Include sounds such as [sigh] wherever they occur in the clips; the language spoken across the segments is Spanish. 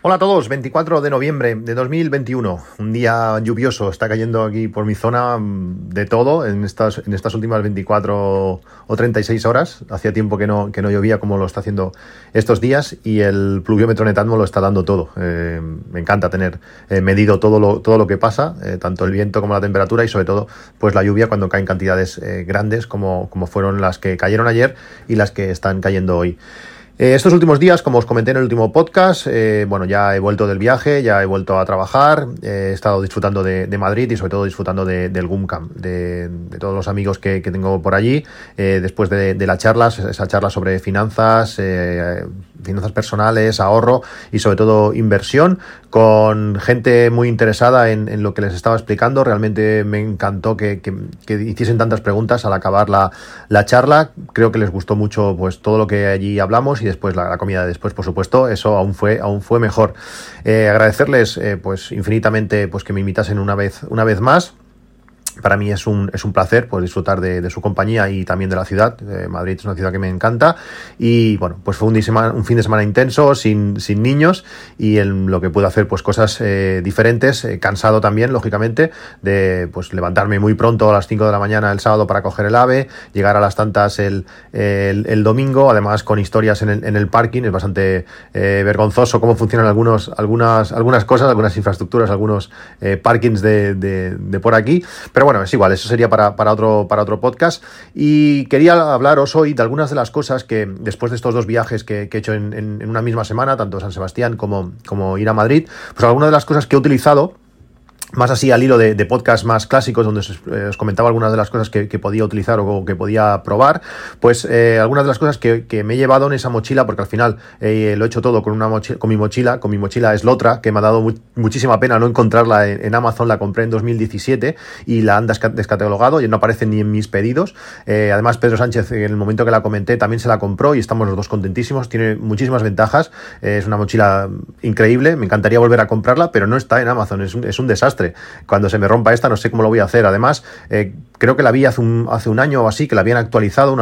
Hola a todos, 24 de noviembre de 2021, un día lluvioso, está cayendo aquí por mi zona mm, de todo en estas, en estas últimas 24 o 36 horas, hacía tiempo que no, que no llovía como lo está haciendo estos días y el pluviómetro Netatmo lo está dando todo. Eh, me encanta tener eh, medido todo lo, todo lo que pasa, eh, tanto el viento como la temperatura y sobre todo pues la lluvia cuando caen cantidades grandes como, como fueron las que cayeron ayer y las que están cayendo hoy. Eh, estos últimos días, como os comenté en el último podcast, eh, bueno, ya he vuelto del viaje, ya he vuelto a trabajar, he estado disfrutando de, Madrid y sobre todo disfrutando del GUMCAM, de, todos los amigos que, tengo por allí, eh, después de, las charlas, esa charla sobre finanzas, finanzas personales, ahorro y sobre todo inversión, con gente muy interesada en, lo que les estaba explicando. Realmente me encantó que, hiciesen tantas preguntas al acabar la, la, charla. Creo que les gustó mucho pues todo lo que allí hablamos y después la, comida de después, por supuesto, eso aún fue, aún fue mejor. Eh, agradecerles eh, pues infinitamente pues que me invitasen una vez, una vez más para mí es un, es un placer pues, disfrutar de, su compañía y también de la ciudad. Eh, Madrid es una ciudad que me encanta. Y bueno, pues fue un, fin de semana intenso, sin, sin niños, y en lo que pude hacer, pues cosas eh, diferentes, eh, cansado también, lógicamente, de pues levantarme muy pronto a las 5 de la mañana el sábado para coger el ave, llegar a las tantas el, el, domingo, además con historias en el, en el parking. Es bastante vergonzoso cómo funcionan algunos, algunas, algunas cosas, algunas infraestructuras, algunos parkings de, de, de por aquí. Pero bueno, es igual, eso sería para, otro, para otro podcast. Y quería hablaros hoy de algunas de las cosas que después de estos dos viajes que, he hecho en, una misma semana, tanto San Sebastián como, como ir a Madrid, pues algunas de las cosas que he utilizado más así al hilo de, podcasts más clásicos, donde os, eh, comentaba algunas de las cosas que, podía utilizar o que podía probar, pues eh, algunas de las cosas que, me he llevado en esa mochila, porque al final eh, lo he hecho todo con, una con mi mochila, con mi mochila es Lotra, que me ha dado muchísima pena no encontrarla en, Amazon, la compré en 2017 y la han descatalogado y no aparece ni en mis pedidos. además, Pedro Sánchez, en el momento que la comenté, también se la compró y estamos los dos contentísimos, tiene muchísimas ventajas, es una mochila increíble, me encantaría volver a comprarla, pero no está en Amazon, es un, es un desastre cuando se me rompa esta no sé cómo lo voy a hacer. Además, eh, creo que la vi hace un, hace un año o así, que la habían actualizado,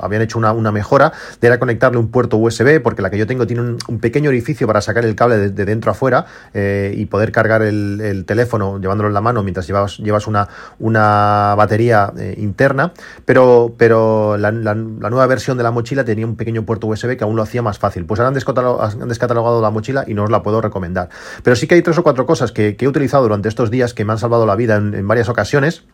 habían hecho una, mejora, de era conectarle un puerto USB, porque la que yo tengo tiene un, pequeño orificio para sacar el cable de, dentro a afuera eh, y poder cargar el, teléfono llevándolo en la mano mientras llevas, llevas una, una batería eh, interna, pero, pero la, nueva versión de la mochila tenía un pequeño puerto USB que aún lo hacía más fácil. Pues ahora han descatalogado, la mochila y no os la puedo recomendar. Pero sí que hay tres o cuatro cosas que, he utilizado durante estos días que me han salvado la vida en varias ocasiones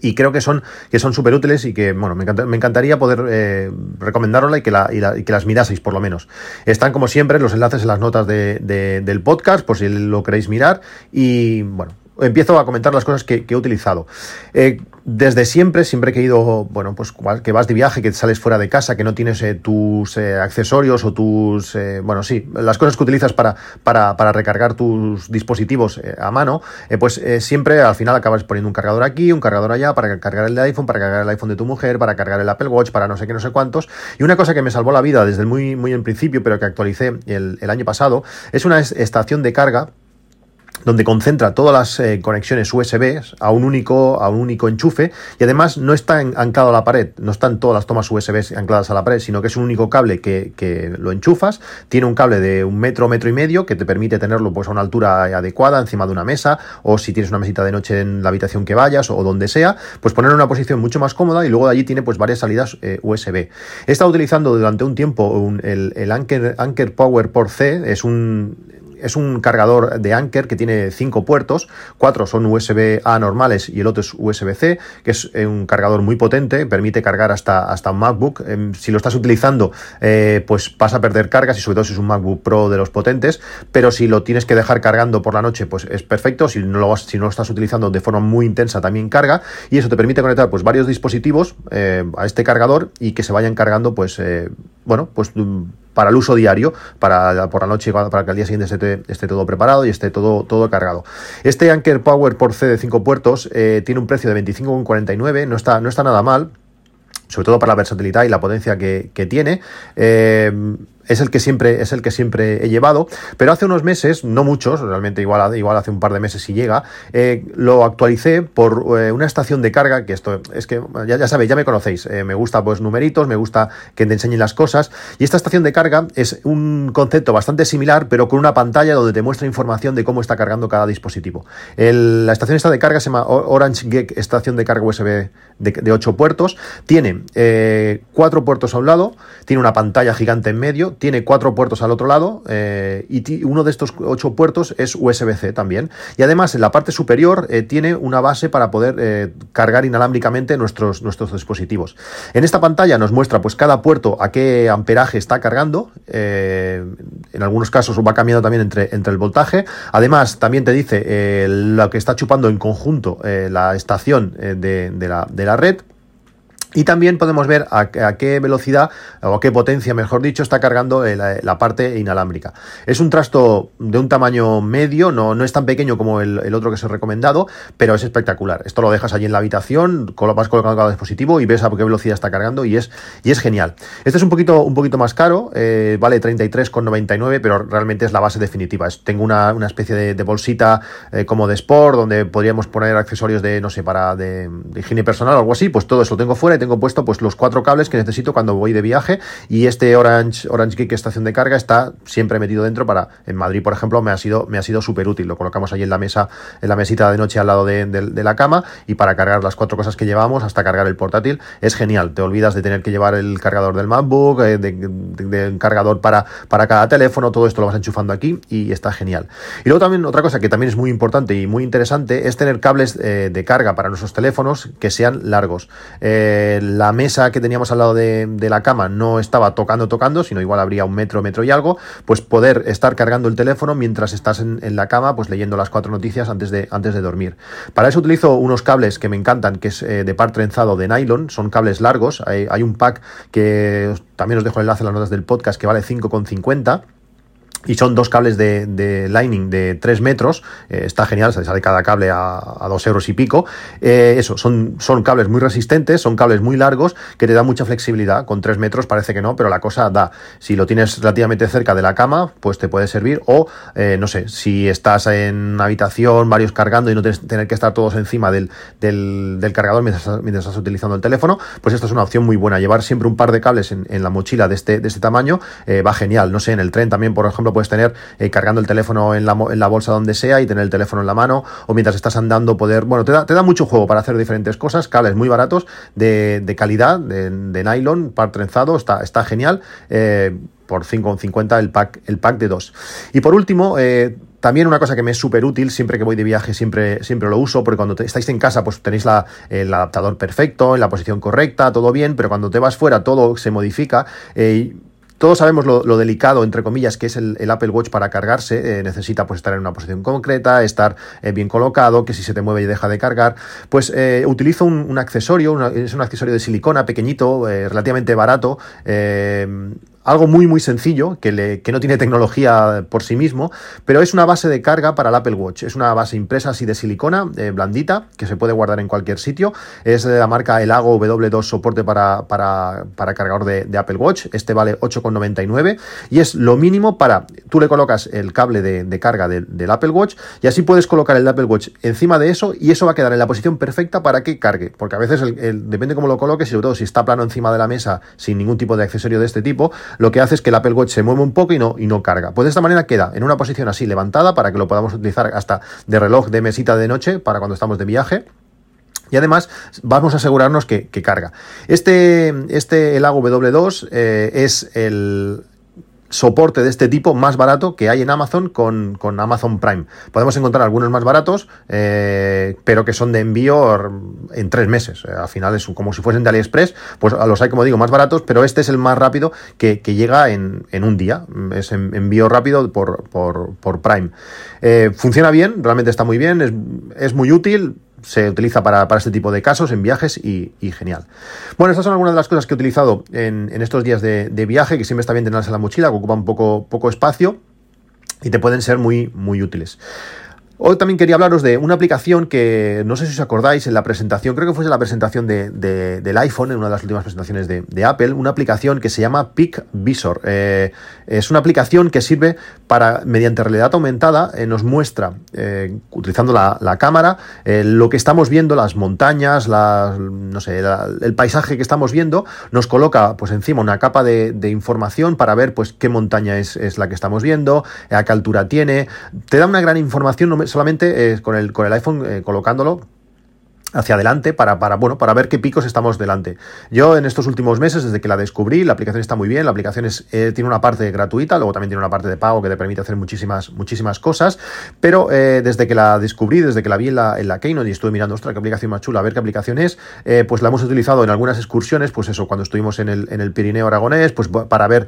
y creo que son que son súper útiles y que bueno me, encantaría poder eh, recomendarosla y que, la, y, que las miraseis por lo menos. Están como siempre los enlaces en las notas de, del podcast por si lo queréis mirar y bueno empiezo a comentar las cosas que, he utilizado. Eh, desde siempre, siempre que he ido, bueno, pues que vas de viaje, que sales fuera de casa, que no tienes eh, tus eh, accesorios o tus, bueno, sí, las cosas que utilizas para, para, para recargar tus dispositivos a mano, pues siempre al final acabas poniendo un cargador aquí, un cargador allá, para cargar el iPhone, para cargar el iPhone de tu mujer, para cargar el Apple Watch, para no sé qué, no sé cuántos. Y una cosa que me salvó la vida desde muy, muy en principio, pero que actualicé el año pasado, es una estación de carga donde concentra todas las eh, conexiones USB a un único a un único enchufe y además no está anclado a la pared, no están todas las tomas USB ancladas a la pared, sino que es un único cable que, que, lo enchufas, tiene un cable de un metro, metro y medio que te permite tenerlo pues a una altura adecuada encima de una mesa o si tienes una mesita de noche en la habitación que vayas o donde sea, pues poner en una posición mucho más cómoda y luego de allí tiene pues varias salidas eh, USB. He estado utilizando durante un tiempo el, el Anker, Anker Power por C, es un es un cargador de Anker que tiene cinco puertos, cuatro son USB-A normales y el otro es USB-C, que es eh, un cargador muy potente, permite cargar hasta, hasta un MacBook. Em, si lo estás utilizando, eh, pues vas a perder cargas y sobre todo si es un MacBook Pro de los potentes, pero si lo tienes que dejar cargando por la noche, pues es perfecto. Si no lo, si no lo estás utilizando de forma muy intensa, también carga y eso te permite conectar pues varios dispositivos eh, a este cargador y que se vayan cargando pues bueno, pues para el uso diario, para por la noche, para que al día siguiente esté, esté todo preparado y esté todo, todo cargado. Este Anker Power por C de 5 puertos eh, tiene un precio de 25,49, no está, no está nada mal sobre todo para la versatilidad y la potencia que, tiene. Eh, es el que siempre es el que siempre he llevado pero hace unos meses no muchos realmente igual igual hace un par de meses si llega eh, lo actualicé por eh, una estación de carga que esto es que ya, ya sabéis ya me conocéis eh, me gusta pues numeritos me gusta que te enseñen las cosas y esta estación de carga es un concepto bastante similar pero con una pantalla donde te muestra información de cómo está cargando cada dispositivo. La estación esta de carga se llama Orange Geek estación de carga USB de, de 8 puertos tiene cuatro puertos a un lado tiene una pantalla gigante en medio tiene cuatro puertos al otro lado eh, y uno de estos ocho puertos es USB-C también. Y además en la parte superior eh, tiene una base para poder eh, cargar inalámbricamente nuestros, nuestros dispositivos. En esta pantalla nos muestra pues cada puerto a qué amperaje está cargando. en algunos casos va cambiando también entre, entre el voltaje. Además también te dice lo que está chupando en conjunto la estación de, la, de la red y también podemos ver a, qué velocidad o a qué potencia, mejor dicho, está cargando eh, la, parte inalámbrica. Es un trasto de un tamaño medio, no, no es tan pequeño como el, otro que os he recomendado, pero es espectacular. Esto lo dejas allí en la habitación, vas colocando cada dispositivo y ves a qué velocidad está cargando y es, y es genial. Este es un poquito, un poquito más caro, eh, vale 33,99, pero realmente es la base definitiva. tengo una, especie de, bolsita eh, como de Sport, donde podríamos poner accesorios de, no sé, para de higiene personal o algo así, pues todo eso lo tengo fuera tengo puesto pues los cuatro cables que necesito cuando voy de viaje. Y este Orange, Orange Geek estación de carga está siempre metido dentro para, en Madrid por ejemplo, me ha sido, me ha sido súper útil, lo colocamos ahí en la mesa, en la mesita de noche al lado de, la cama. Y para cargar las cuatro cosas que llevamos hasta cargar el portátil es genial, te olvidas de tener que llevar el cargador del MacBook, eh, de, cargador para, para cada teléfono, todo esto lo vas enchufando aquí y está genial. Y luego también otra cosa que también es muy importante y muy interesante es tener cables eh, de carga para nuestros teléfonos que sean largos. Eh, la mesa que teníamos al lado de, la cama no estaba tocando, tocando, sino igual habría un metro, metro y algo, pues poder estar cargando el teléfono mientras estás en, la cama, pues leyendo las cuatro noticias antes de, antes de dormir. Para eso utilizo unos cables que me encantan, que es eh, de par trenzado de nylon, son cables largos, hay, hay un pack que también os dejo el enlace en las notas del podcast que vale 5,50 y son dos cables de, de Lightning de 3 metros, eh, está genial, sale cada cable a, a 2 euros y pico. Eh, eso, son, son cables muy resistentes, son cables muy largos que te dan mucha flexibilidad. Con 3 metros parece que no, pero la cosa da. Si lo tienes relativamente cerca de la cama, pues te puede servir. O, eh, no sé, si estás en habitación, varios cargando y no tienes tener que estar todos encima del, del, cargador mientras, mientras, estás utilizando el teléfono, pues esta es una opción muy buena. Llevar siempre un par de cables en, en la mochila de este, de este tamaño va genial. No sé, en el tren también, por ejemplo, puedes tener eh, cargando el teléfono en la, en la, bolsa donde sea y tener el teléfono en la mano, o mientras estás andando poder, bueno, te da, te da mucho juego para hacer diferentes cosas, cables muy baratos, de, calidad, de, nylon, par trenzado, está, está genial, eh, por 5,50 el pack, el pack de dos. Y por último, eh, también una cosa que me es súper útil, siempre que voy de viaje siempre, siempre lo uso, porque cuando estáis en casa pues tenéis la, el adaptador perfecto, en la posición correcta, todo bien, pero cuando te vas fuera todo se modifica. Eh, todos sabemos lo, delicado, entre comillas, que es el, Apple Watch para cargarse. Eh, necesita pues estar en una posición concreta, estar eh, bien colocado, que si se te mueve y deja de cargar. Pues eh, utilizo un, accesorio, es un accesorio de silicona pequeñito, relativamente barato algo muy muy sencillo, que, le, que, no tiene tecnología por sí mismo, pero es una base de carga para el Apple Watch. Es una base impresa así de silicona, eh, blandita, que se puede guardar en cualquier sitio. Es de la marca Elago W2 soporte para, para, para cargador de, Apple Watch. Este vale 8,99 y es lo mínimo para, tú le colocas el cable de, carga del Apple Watch y así puedes colocar el Apple Watch encima de eso y eso va a quedar en la posición perfecta para que cargue, porque a veces el, depende cómo lo coloques y sobre todo si está plano encima de la mesa sin ningún tipo de accesorio de este tipo, lo que hace es que el Apple Watch se mueve un poco y no, y no carga. Pues de esta manera queda en una posición así levantada para que lo podamos utilizar hasta de reloj de mesita de noche para cuando estamos de viaje. Y además vamos a asegurarnos que, carga. Este, este el W2 eh, es el, soporte de este tipo más barato que hay en Amazon con, Amazon Prime. Podemos encontrar algunos más baratos, eh, pero que son de envío en tres meses. Eh, al final es como si fuesen de AliExpress, pues los hay, como digo, más baratos, pero este es el más rápido que, llega en, un día. Es envío rápido por, por, Prime. Eh, funciona bien, realmente está muy bien, es, es muy útil se utiliza para, este tipo de casos en viajes y, genial. Bueno, estas son algunas de las cosas que he utilizado en, estos días de, viaje, que siempre está bien tenerlas en la mochila, que ocupan poco, poco espacio y te pueden ser muy, muy útiles. Hoy también quería hablaros de una aplicación que no sé si os acordáis en la presentación, creo que fue en la presentación de, del iPhone, en una de las últimas presentaciones de, Apple, una aplicación que se llama Peak Visor. Eh, es una aplicación que sirve para, mediante realidad aumentada, eh, nos muestra, eh, utilizando la, cámara, lo que estamos viendo, las montañas, no sé, el paisaje que estamos viendo, nos coloca pues encima una capa de, información para ver pues qué montaña es, es, la que estamos viendo, a qué altura tiene. Te da una gran información, solamente eh, con, el, con el iPhone eh, colocándolo hacia adelante para, para, bueno, para ver qué picos estamos delante. Yo en estos últimos meses, desde que la descubrí, la aplicación está muy bien, la aplicación es, eh, tiene una parte gratuita, luego también tiene una parte de pago que te permite hacer muchísimas, muchísimas cosas, pero eh, desde que la descubrí, desde que la vi en la, en la Keynote y estuve mirando, ostras, qué aplicación más chula, a ver qué aplicación es, eh, pues la hemos utilizado en algunas excursiones, pues eso, cuando estuvimos en el, en el Pirineo Aragonés, pues para ver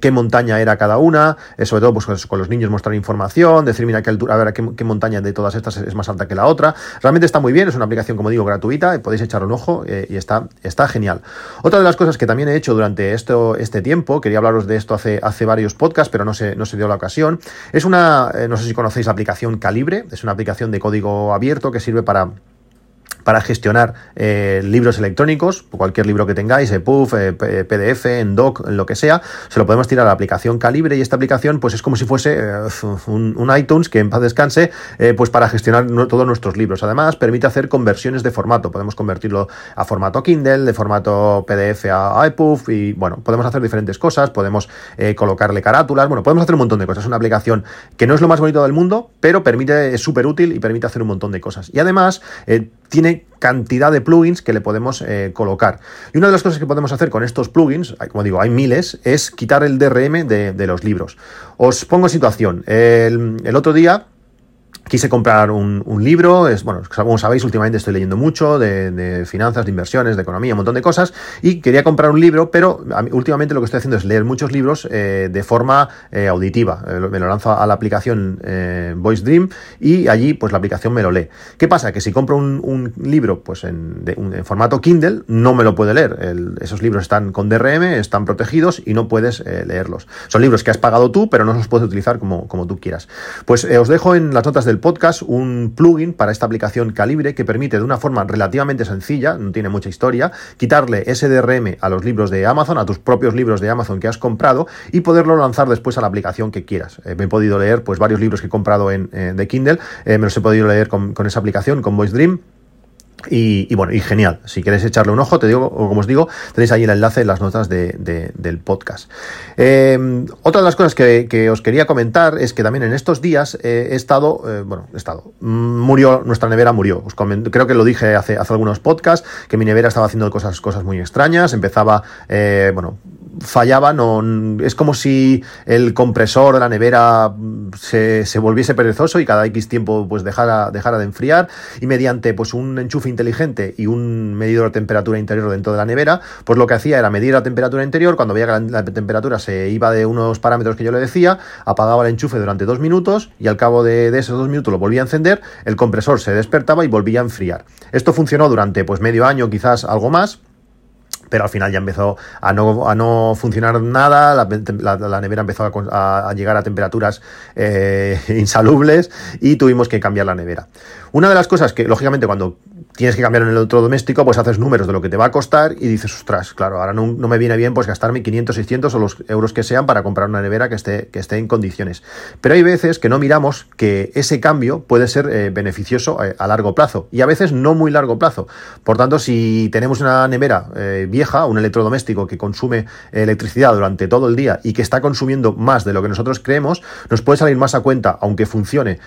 qué montaña era cada una, sobre todo pues con los niños mostrar información, decir, mira, qué altura, a ver qué, qué montaña de todas estas es más alta que la otra, realmente está muy bien, es una aplicación como digo, gratuita, podéis echar un ojo eh, y está, está genial. Otra de las cosas que también he hecho durante esto, este tiempo, quería hablaros de esto hace, hace varios podcasts, pero no se, no se dio la ocasión, es una, eh, no sé si conocéis la aplicación Calibre, es una aplicación de código abierto que sirve para para gestionar eh, libros electrónicos, cualquier libro que tengáis, EPUB, eh, PDF, en doc, lo que sea, se lo podemos tirar a la aplicación Calibre y esta aplicación pues es como si fuese eh, un, iTunes que en paz descanse, pues para gestionar todos nuestros libros. Además, permite hacer conversiones de formato, podemos convertirlo a formato Kindle, de formato PDF a, EPUB y bueno, podemos hacer diferentes cosas, podemos colocarle carátulas, bueno, podemos hacer un montón de cosas. Es una aplicación que no es lo más bonito del mundo, pero permite, es súper útil y permite hacer un montón de cosas. Y además, tiene cantidad de plugins que le podemos eh, colocar. Y una de las cosas que podemos hacer con estos plugins, como digo, hay miles, es quitar el DRM de, los libros. Os pongo situación. el otro día quise comprar un, libro, es bueno, como sabéis, últimamente estoy leyendo mucho de, finanzas, de inversiones, de economía, un montón de cosas, y quería comprar un libro, pero últimamente lo que estoy haciendo es leer muchos libros eh, de forma eh, auditiva. Eh, me lo lanzo a la aplicación Voice Dream y allí pues la aplicación me lo lee. ¿Qué pasa? Que si compro un, libro pues en, formato Kindle, no me lo puede leer. esos libros están con DRM, están protegidos y no puedes leerlos. Son libros que has pagado tú, pero no los puedes utilizar como, como tú quieras. Pues os dejo en las notas del podcast un plugin para esta aplicación Calibre que permite de una forma relativamente sencilla, no tiene mucha historia, quitarle SDRM a los libros de Amazon, a tus propios libros de Amazon que has comprado y poderlo lanzar después a la aplicación que quieras. Eh, me he podido leer pues varios libros que he comprado en, eh, de Kindle, eh, me los he podido leer con esa aplicación, con Voice Dream y, bueno, y genial. Si queréis echarle un ojo, te digo, o como os digo, tenéis ahí el enlace en las notas del podcast. Eh, otra de las cosas que, os quería comentar es que también en estos días he estado, eh, bueno, he estado, mm, murió, nuestra nevera murió. Os creo que lo dije hace, hace algunos podcasts, que mi nevera estaba haciendo cosas, cosas muy extrañas, empezaba, eh, bueno, fallaba, no, es como si el compresor de la nevera se, se, volviese perezoso y cada X tiempo pues dejara, dejara de enfriar. Y mediante pues un enchufe inteligente y un medidor de temperatura interior dentro de la nevera, pues lo que hacía era medir la temperatura interior, cuando veía que la, temperatura se iba de unos parámetros que yo le decía, apagaba el enchufe durante dos minutos y al cabo de, de esos dos minutos lo volvía a encender, el compresor se despertaba y volvía a enfriar. Esto funcionó durante pues medio año, quizás algo más, pero al final ya empezó a no, a no funcionar nada, la, nevera empezó a, llegar a temperaturas eh, [laughs] insalubles y tuvimos que cambiar la nevera. Una de las cosas que, lógicamente, cuando tienes que cambiar el electrodoméstico, pues haces números de lo que te va a costar y dices, ostras, claro, ahora no, me viene bien pues gastarme 500, 600 o los euros que sean para comprar una nevera que esté, que esté en condiciones. Pero hay veces que no miramos que ese cambio puede ser eh, beneficioso eh, a largo plazo y a veces no muy largo plazo. Por tanto, si tenemos una nevera eh, vieja, un electrodoméstico que consume electricidad durante todo el día y que está consumiendo más de lo que nosotros creemos, nos puede salir más a cuenta, aunque funcione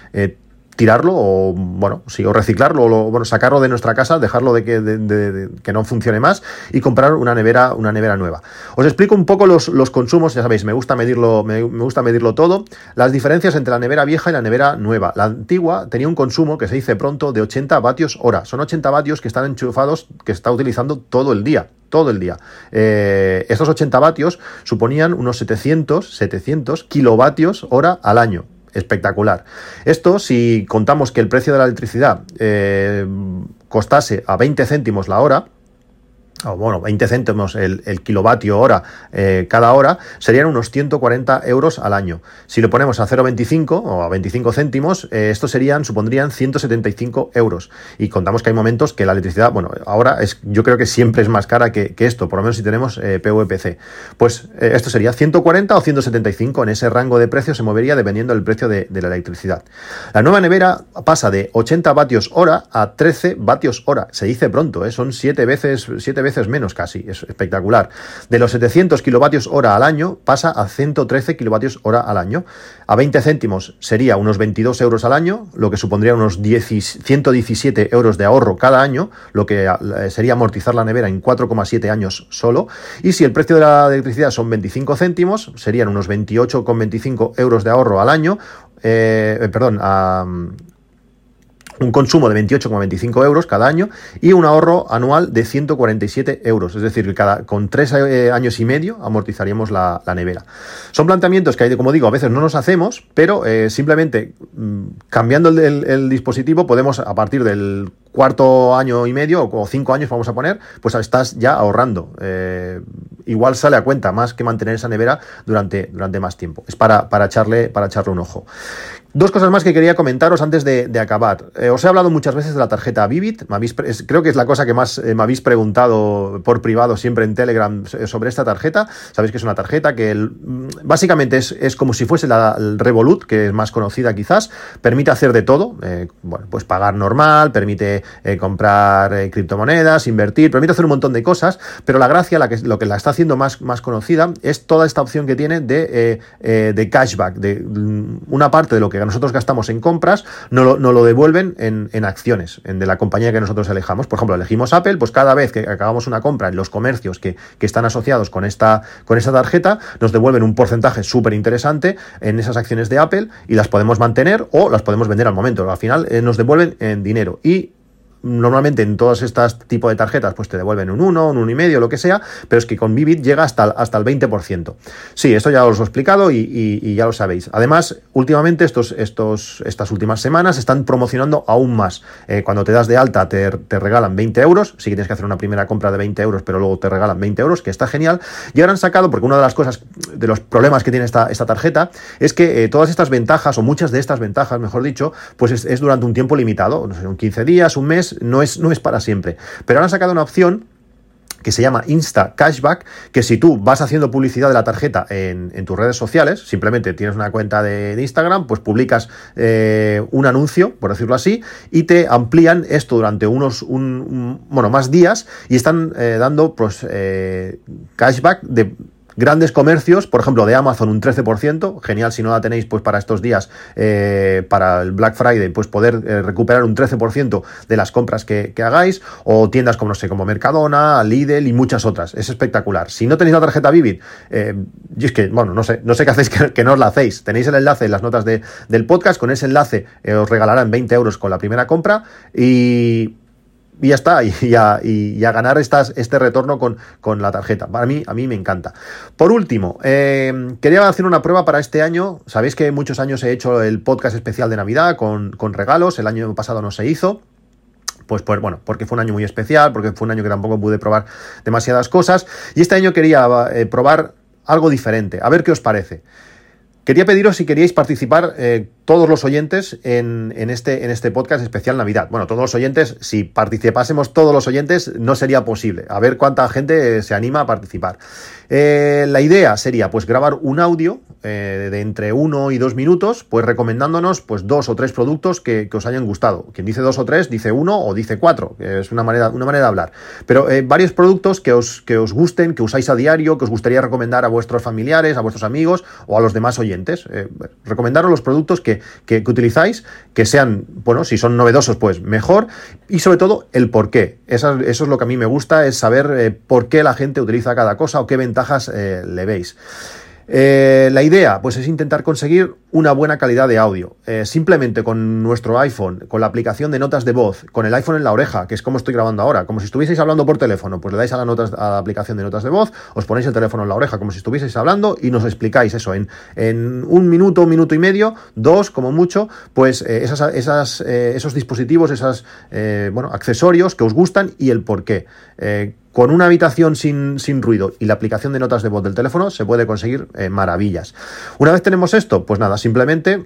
tirarlo o bueno sí o reciclarlo o bueno sacarlo de nuestra casa dejarlo de que, que, no funcione más y comprar una nevera una nevera nueva. Os explico un poco los, los consumos ya sabéis me gusta medirlo me, gusta medirlo todo. Las diferencias entre la nevera vieja y la nevera nueva. La antigua tenía un consumo que se dice pronto de 80 vatios hora. Son 80 vatios que están enchufados que está utilizando todo el día todo el día. Eh, estos 80 vatios suponían unos 700, 700 kilovatios hora al año espectacular. Esto, si contamos que el precio de la electricidad eh, costase a 20 céntimos la hora, o bueno, 20 céntimos el, kilovatio hora eh, cada hora, serían unos 140 euros al año. Si lo ponemos a 0,25 o a 25 céntimos, eh, estos serían, supondrían 175 euros. Y contamos que hay momentos que la electricidad, bueno, ahora es, yo creo que siempre es más cara que, esto, por lo menos si tenemos eh, PVPC. Pues esto sería 140 o 175, en ese rango de precio se movería dependiendo del precio de, de la electricidad. La nueva nevera pasa de 80 vatios hora a 13 vatios hora. Se dice pronto, son 7 veces, 7 veces veces menos casi, es espectacular. De los 700 kilovatios hora al año pasa a 113 kilovatios hora al año. A 20 céntimos sería unos 22 euros al año, lo que supondría unos 117 euros de ahorro cada año, lo que eh, sería amortizar la nevera en 4,7 años solo. Y si el precio de la electricidad son 25 céntimos, serían unos 28,25 euros de ahorro al año, eh, perdón, a, un consumo de 28,25 euros cada año y un ahorro anual de 147 euros. Es decir, cada, con tres eh, años y medio amortizaríamos la, nevera. Son planteamientos que, como digo, a veces no nos hacemos, pero eh, simplemente mm, cambiando el, dispositivo podemos, a partir del cuarto año y medio o cinco años vamos a poner, pues estás ya ahorrando. Eh, igual sale a cuenta más que mantener esa nevera durante, durante más tiempo. Es para, para, echarle, para echarle un ojo. Dos cosas más que quería comentaros antes de, acabar. Eh, os he hablado muchas veces de la tarjeta Vivid. creo que es la cosa que más eh, me habéis preguntado por privado siempre en Telegram sobre esta tarjeta. Sabéis que es una tarjeta que mm, básicamente es, como si fuese la Revolut, que es más conocida quizás. Permite hacer de todo. Eh, bueno, pues pagar normal, permite comprar criptomonedas, invertir, permite hacer un montón de cosas. Pero la gracia, lo que la está haciendo más, más conocida, es toda esta opción que tiene de, de cashback, de mm, una parte de lo que nosotros gastamos en compras, no lo, lo devuelven en, acciones en, de la compañía que nosotros elijamos. Por ejemplo, elegimos Apple, pues cada vez que acabamos una compra en los comercios que, están asociados con esta, con esta tarjeta, nos devuelven un porcentaje súper interesante en esas acciones de Apple y las podemos mantener o las podemos vender al momento. Al final eh, nos devuelven en dinero. Y normalmente en todas estas tipos de tarjetas pues te devuelven un 1, un 1,5, lo que sea, pero es que con Vivid llega hasta, hasta el 20%. Sí, esto ya os lo he explicado y, ya lo sabéis. Además, últimamente, estos, estos, estas últimas semanas están promocionando aún más. Eh, cuando te das de alta te, regalan 20 euros, sí que tienes que hacer una primera compra de 20 euros, pero luego te regalan 20 euros, que está genial. Y ahora han sacado, porque una de las cosas, de los problemas que tiene esta, esta tarjeta, es que eh, todas estas ventajas, o muchas de estas ventajas, mejor dicho, pues es, es durante un tiempo limitado, no sé, un 15 días, un mes, no es, no es para siempre. Pero han sacado una opción que se llama Insta Cashback, que si tú vas haciendo publicidad de la tarjeta en, tus redes sociales, simplemente tienes una cuenta de, Instagram, pues publicas eh, un anuncio, por decirlo así, y te amplían esto durante unos, un, bueno, más días y están eh, dando pues, eh, cashback de Grandes comercios, por ejemplo, de Amazon un 13%, genial si no la tenéis pues para estos días, eh, para el Black Friday, pues poder eh, recuperar un 13% de las compras que, hagáis, o tiendas como, no sé, como Mercadona, Lidl y muchas otras. Es espectacular. Si no tenéis la tarjeta Vivid, eh, es que, bueno, no sé, no sé qué hacéis que, no os la hacéis. Tenéis el enlace en las notas del podcast, con ese enlace os regalarán 20 euros con la primera compra y y ya está, y a, y ganar estas, este retorno con, con, la tarjeta. Para mí, a mí me encanta. Por último, eh, quería hacer una prueba para este año. Sabéis que muchos años he hecho el podcast especial de Navidad con, con regalos, el año pasado no se hizo. Pues, pues, bueno, porque fue un año muy especial, porque fue un año que tampoco pude probar demasiadas cosas. Y este año quería eh, probar algo diferente, a ver qué os parece. Quería pediros si queríais participar eh, todos los oyentes en, este, en este podcast especial Navidad. Bueno, todos los oyentes, si participásemos todos los oyentes, no sería posible. A ver cuánta gente se anima a participar. Eh, la idea sería pues grabar un audio eh, de entre uno y dos minutos, pues recomendándonos pues dos o tres productos que, os hayan gustado. Quien dice dos o tres dice uno o dice cuatro, que es una manera, una manera de hablar. Pero varios productos que os, que os gusten, que usáis a diario, que os gustaría recomendar a vuestros familiares, a vuestros amigos o a los demás oyentes. Eh, recomendaros los productos que, utilizáis, que sean, bueno, si son novedosos, pues mejor, y sobre todo el por qué. Eso, es lo que a mí me gusta, es saber eh, por qué la gente utiliza cada cosa o qué ventajas eh, le veis. Eh, la idea, pues es intentar conseguir una buena calidad de audio. Eh, simplemente con nuestro iPhone, con la aplicación de notas de voz, con el iPhone en la oreja, que es como estoy grabando ahora, como si estuvieseis hablando por teléfono, pues le dais a la, a la aplicación de notas de voz, os ponéis el teléfono en la oreja como si estuvieseis hablando y nos explicáis eso en, un minuto, un minuto y medio, dos como mucho, pues eh, esas, esos dispositivos, esos bueno, accesorios que os gustan y el por qué con una habitación sin, sin ruido y la aplicación de notas de voz del teléfono se puede conseguir eh, maravillas. Una vez tenemos esto, pues nada, simplemente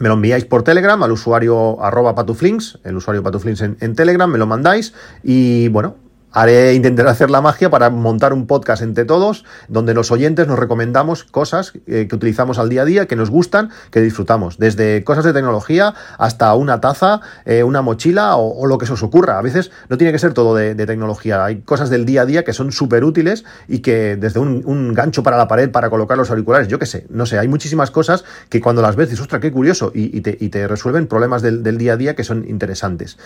me lo enviáis por Telegram al usuario arroba patuflinks, el usuario patuflinks en, en Telegram, me lo mandáis y bueno, haré, intentaré hacer la magia para montar un podcast entre todos, donde los oyentes nos recomendamos cosas eh, que utilizamos al día a día, que nos gustan, que disfrutamos, desde cosas de tecnología hasta una taza, eh, una mochila o, lo que se os ocurra. A veces no tiene que ser todo de, tecnología, hay cosas del día a día que son súper útiles y que desde un, gancho para la pared para colocar los auriculares, yo qué sé, no sé, hay muchísimas cosas que cuando las ves dices, ostras, qué curioso, y, te, resuelven problemas del, del día a día que son interesantes.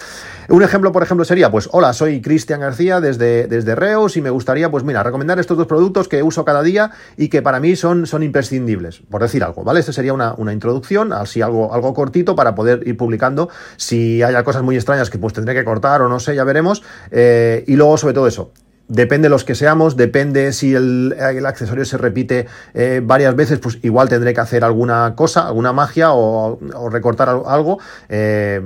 Un ejemplo, por ejemplo, sería, pues, hola, soy Cristian García, desde, desde Reus y me gustaría, pues mira, recomendar estos dos productos que uso cada día y que para mí son, son imprescindibles, por decir algo, ¿vale? Esta sería una, una introducción, así algo, algo cortito para poder ir publicando. Si haya cosas muy extrañas que pues tendré que cortar o no sé, ya veremos. Eh, y luego, sobre todo eso, Depende de los que seamos, depende si el, accesorio se repite eh, varias veces, pues igual tendré que hacer alguna cosa, alguna magia o, recortar algo. Eh,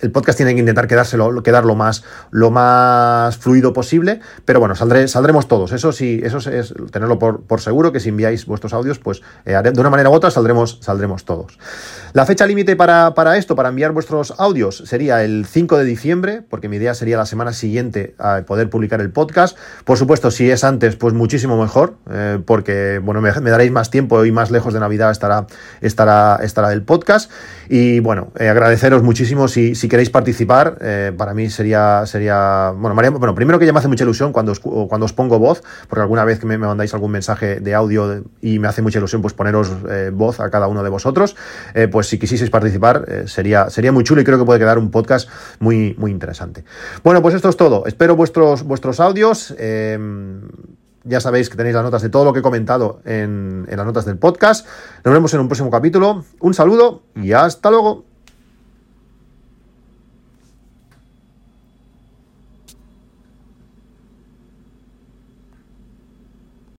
el podcast tiene que intentar quedárselo, quedar lo más, lo más fluido posible, pero bueno, saldré, saldremos todos. Eso sí, eso es tenerlo por, seguro, que si enviáis vuestros audios, pues eh, de una manera u otra saldremos, saldremos todos. La fecha límite para, para, esto, para enviar vuestros audios, sería el 5 de diciembre, porque mi idea sería la semana siguiente a poder publicar el podcast por supuesto, si es antes, pues muchísimo mejor, eh, porque bueno, me, daréis más tiempo y más lejos de Navidad estará, estará, estará el podcast. Y bueno, eh, agradeceros muchísimo si, queréis participar. Eh, para mí sería, sería bueno, María, bueno, primero que ya me hace mucha ilusión cuando os, cuando os pongo voz, porque alguna vez que me, mandáis algún mensaje de audio y me hace mucha ilusión pues poneros voz a cada uno de vosotros, pues si quisieseis participar sería, sería muy chulo y creo que puede quedar un podcast muy, muy interesante. Bueno, pues esto es todo. Espero vuestros, vuestros audios Em, ya sabéis que tenéis las notas de todo lo que he comentado en, en las notas del podcast. Nos vemos en un próximo capítulo. Un saludo y hasta luego.